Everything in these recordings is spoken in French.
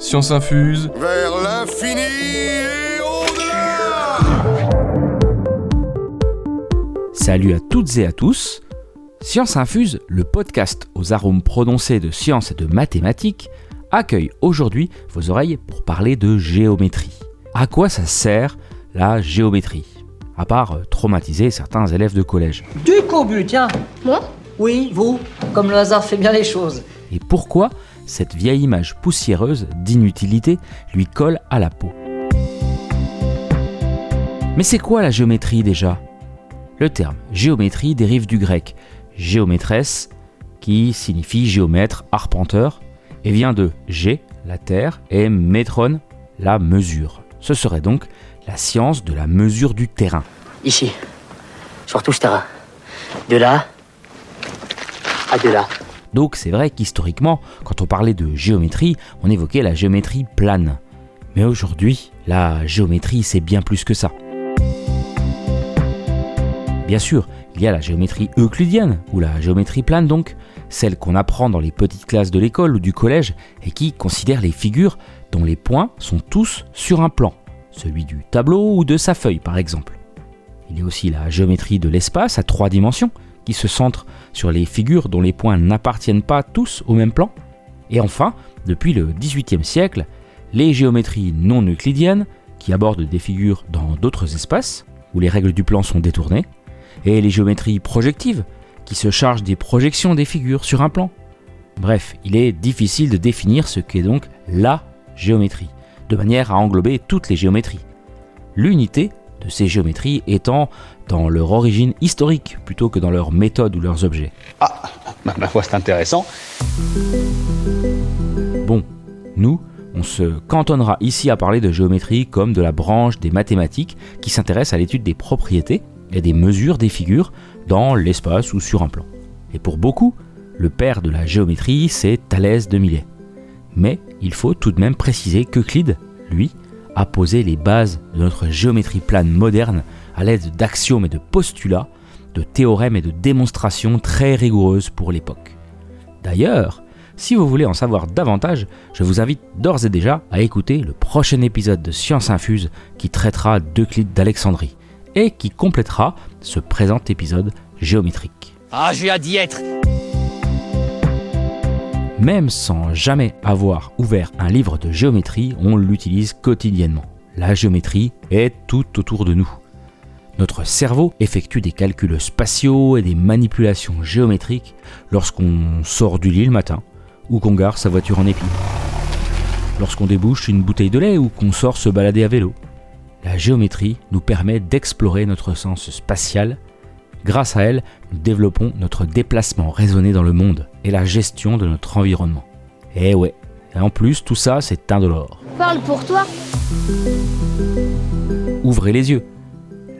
Science infuse. Vers l'infini et au-delà Salut à toutes et à tous. Science infuse, le podcast aux arômes prononcés de science et de mathématiques, accueille aujourd'hui vos oreilles pour parler de géométrie. À quoi ça sert la géométrie? À part euh, traumatiser certains élèves de collège. Du cobu, tiens. Moi? Oui, vous. Comme le hasard fait bien les choses. Et pourquoi cette vieille image poussiéreuse d'inutilité lui colle à la peau. Mais c'est quoi la géométrie déjà? Le terme géométrie dérive du grec géométresse, qui signifie géomètre, arpenteur, et vient de gé, la terre, et métron, la mesure. Ce serait donc la science de la mesure du terrain. Ici, sur tout ce terrain. De là à de là. Donc c'est vrai qu'historiquement, quand on parlait de géométrie, on évoquait la géométrie plane. Mais aujourd'hui, la géométrie, c'est bien plus que ça. Bien sûr, il y a la géométrie euclidienne, ou la géométrie plane donc, celle qu'on apprend dans les petites classes de l'école ou du collège, et qui considère les figures dont les points sont tous sur un plan, celui du tableau ou de sa feuille par exemple. Il y a aussi la géométrie de l'espace à trois dimensions, qui se centre sur les figures dont les points n'appartiennent pas tous au même plan. Et enfin, depuis le XVIIIe siècle, les géométries non euclidiennes, qui abordent des figures dans d'autres espaces, où les règles du plan sont détournées, et les géométries projectives, qui se chargent des projections des figures sur un plan. Bref, il est difficile de définir ce qu'est donc la géométrie, de manière à englober toutes les géométries. L'unité de ces géométries étant dans leur origine historique plutôt que dans leur méthode ou leurs objets. Ah, ma foi, c'est intéressant. Bon, nous, on se cantonnera ici à parler de géométrie comme de la branche des mathématiques qui s'intéresse à l'étude des propriétés et des mesures des figures dans l'espace ou sur un plan. Et pour beaucoup, le père de la géométrie, c'est Thalès de Milet. Mais il faut tout de même préciser qu'Euclide, lui, a posé les bases de notre géométrie plane moderne à l'aide d'axiomes et de postulats, de théorèmes et de démonstrations très rigoureuses pour l'époque. D'ailleurs, si vous voulez en savoir davantage, je vous invite d'ores et déjà à écouter le prochain épisode de Science Infuse qui traitera d'Euclide d'Alexandrie et qui complétera ce présent épisode géométrique. Ah, j'ai hâte d'y être Même sans jamais avoir ouvert un livre de géométrie, on l'utilise quotidiennement. La géométrie est tout autour de nous. Notre cerveau effectue des calculs spatiaux et des manipulations géométriques lorsqu'on sort du lit le matin ou qu'on gare sa voiture en épi. Lorsqu'on débouche une bouteille de lait ou qu'on sort se balader à vélo. La géométrie nous permet d'explorer notre sens spatial Grâce à elle, nous développons notre déplacement raisonné dans le monde et la gestion de notre environnement. Et eh ouais, et en plus, tout ça, c'est indolore. Parle pour toi. Ouvrez les yeux.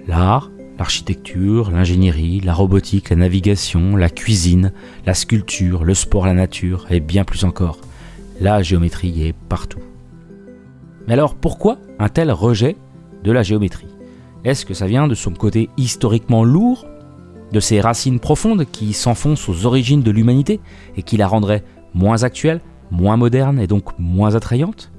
L'art, l'architecture, l'ingénierie, la robotique, la navigation, la cuisine, la sculpture, le sport, la nature et bien plus encore. La géométrie est partout. Mais alors pourquoi un tel rejet de la géométrie? Est-ce que ça vient de son côté historiquement lourd de ses racines profondes qui s'enfoncent aux origines de l'humanité et qui la rendraient moins actuelle, moins moderne et donc moins attrayante?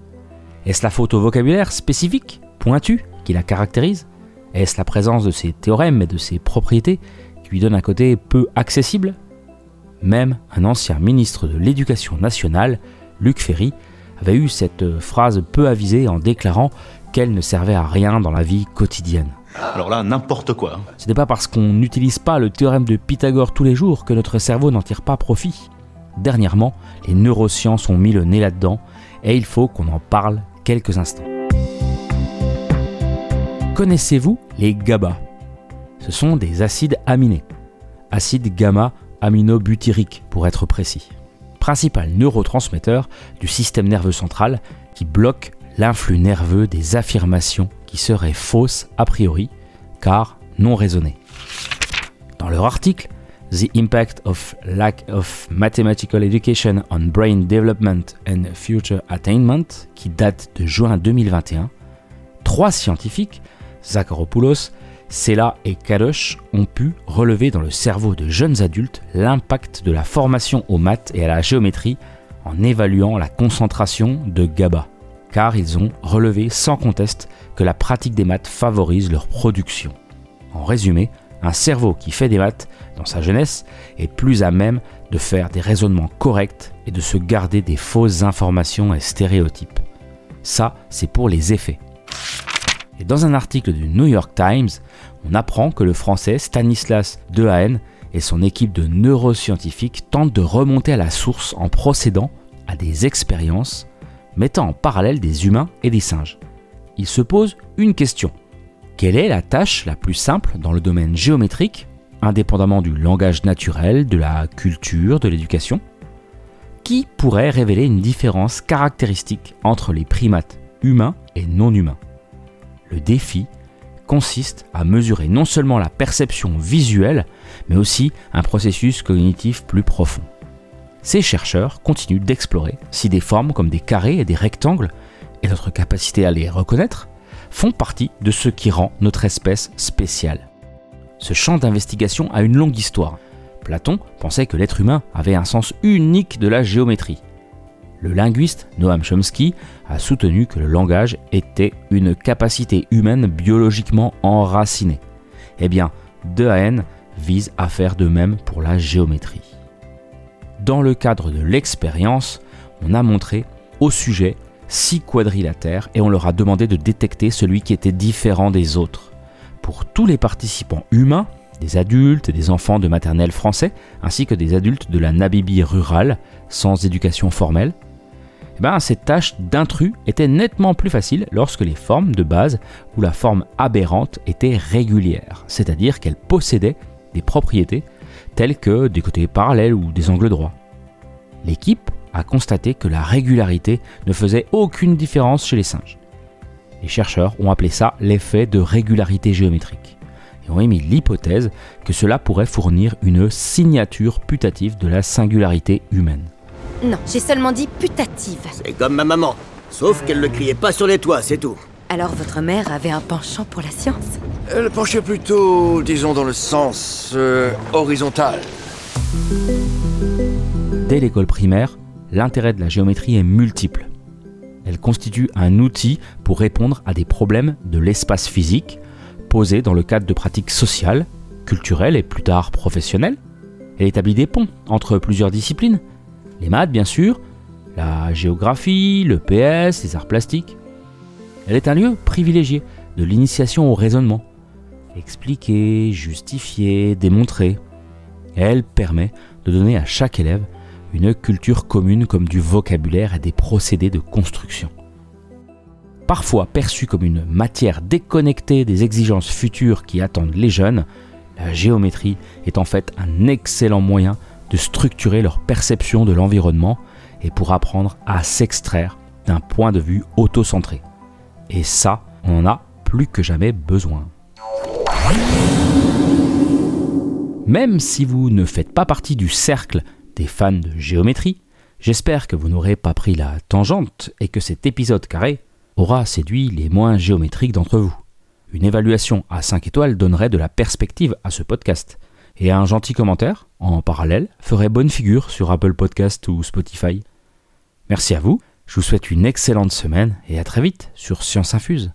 Est-ce la faute au vocabulaire spécifique, pointu, qui la caractérise? Est-ce la présence de ses théorèmes et de ses propriétés qui lui donne un côté peu accessible? Même un ancien ministre de l'Éducation nationale, Luc Ferry, avait eu cette phrase peu avisée en déclarant qu'elle ne servait à rien dans la vie quotidienne. Alors là, n'importe quoi. Ce n'est pas parce qu'on n'utilise pas le théorème de Pythagore tous les jours que notre cerveau n'en tire pas profit. Dernièrement, les neurosciences ont mis le nez là-dedans et il faut qu'on en parle quelques instants. Connaissez-vous les GABA? Ce sont des acides aminés. Acide gamma aminobutyrique pour être précis. Principal neurotransmetteur du système nerveux central qui bloque l'influx nerveux des affirmations qui seraient fausses a priori, car non raisonnées. Dans leur article, The Impact of Lack of Mathematical Education on Brain Development and Future Attainment, qui date de juin 2021, trois scientifiques, Zakharopoulos, Sela et Kadosh, ont pu relever dans le cerveau de jeunes adultes l'impact de la formation aux maths et à la géométrie en évaluant la concentration de GABA, car ils ont relevé sans conteste que la pratique des maths favorise leur production. En résumé, un cerveau qui fait des maths dans sa jeunesse est plus à même de faire des raisonnements corrects et de se garder des fausses informations et stéréotypes. Ça, c'est pour les effets. Et dans un article du New York Times, on apprend que le français Stanislas Dehaene et son équipe de neuroscientifiques tentent de remonter à la source en procédant à des expériences mettant en parallèle des humains et des singes. Il se pose une question. Quelle est la tâche la plus simple dans le domaine géométrique, indépendamment du langage naturel, de la culture, de l'éducation? Qui pourrait révéler une différence caractéristique entre les primates humains et non humains? Le défi consiste à mesurer non seulement la perception visuelle, mais aussi un processus cognitif plus profond. Ces chercheurs continuent d'explorer si des formes comme des carrés et des rectangles, et notre capacité à les reconnaître, font partie de ce qui rend notre espèce spéciale. Ce champ d'investigation a une longue histoire. Platon pensait que l'être humain avait un sens unique de la géométrie. Le linguiste Noam Chomsky a soutenu que le langage était une capacité humaine biologiquement enracinée. Eh bien, Dehaene vise à faire de même pour la géométrie. Dans le cadre de l'expérience, on a montré au sujet six quadrilatères et on leur a demandé de détecter celui qui était différent des autres. Pour tous les participants humains, des adultes et des enfants de maternelle français, ainsi que des adultes de la Namibie rurale, sans éducation formelle, eh ben, cette tâche d'intrus était nettement plus facile lorsque les formes de base ou la forme aberrante étaient régulières, c'est-à-dire qu'elles possédaient des propriétés telles que des côtés parallèles ou des angles droits. L'équipe a constaté que la régularité ne faisait aucune différence chez les singes. Les chercheurs ont appelé ça l'effet de régularité géométrique et ont émis l'hypothèse que cela pourrait fournir une signature putative de la singularité humaine. Non, j'ai seulement dit putative. C'est comme ma maman, sauf qu'elle ne criait pas sur les toits, c'est tout. Alors votre mère avait un penchant pour la science Elle penchait plutôt, disons, dans le sens euh, horizontal. Dès l'école primaire, l'intérêt de la géométrie est multiple. Elle constitue un outil pour répondre à des problèmes de l'espace physique posés dans le cadre de pratiques sociales, culturelles et plus tard professionnelles. Elle établit des ponts entre plusieurs disciplines. Les maths, bien sûr, la géographie, le PS, les arts plastiques. Elle est un lieu privilégié de l'initiation au raisonnement. Expliquer, justifier, démontrer. Elle permet de donner à chaque élève une culture commune comme du vocabulaire et des procédés de construction. Parfois perçue comme une matière déconnectée des exigences futures qui attendent les jeunes, la géométrie est en fait un excellent moyen de structurer leur perception de l'environnement et pour apprendre à s'extraire d'un point de vue autocentré. Et ça, on en a plus que jamais besoin. Même si vous ne faites pas partie du cercle des fans de géométrie, j'espère que vous n'aurez pas pris la tangente et que cet épisode carré aura séduit les moins géométriques d'entre vous. Une évaluation à 5 étoiles donnerait de la perspective à ce podcast. Et un gentil commentaire, en parallèle, ferait bonne figure sur Apple Podcast ou Spotify. Merci à vous, je vous souhaite une excellente semaine et à très vite sur Science Infuse.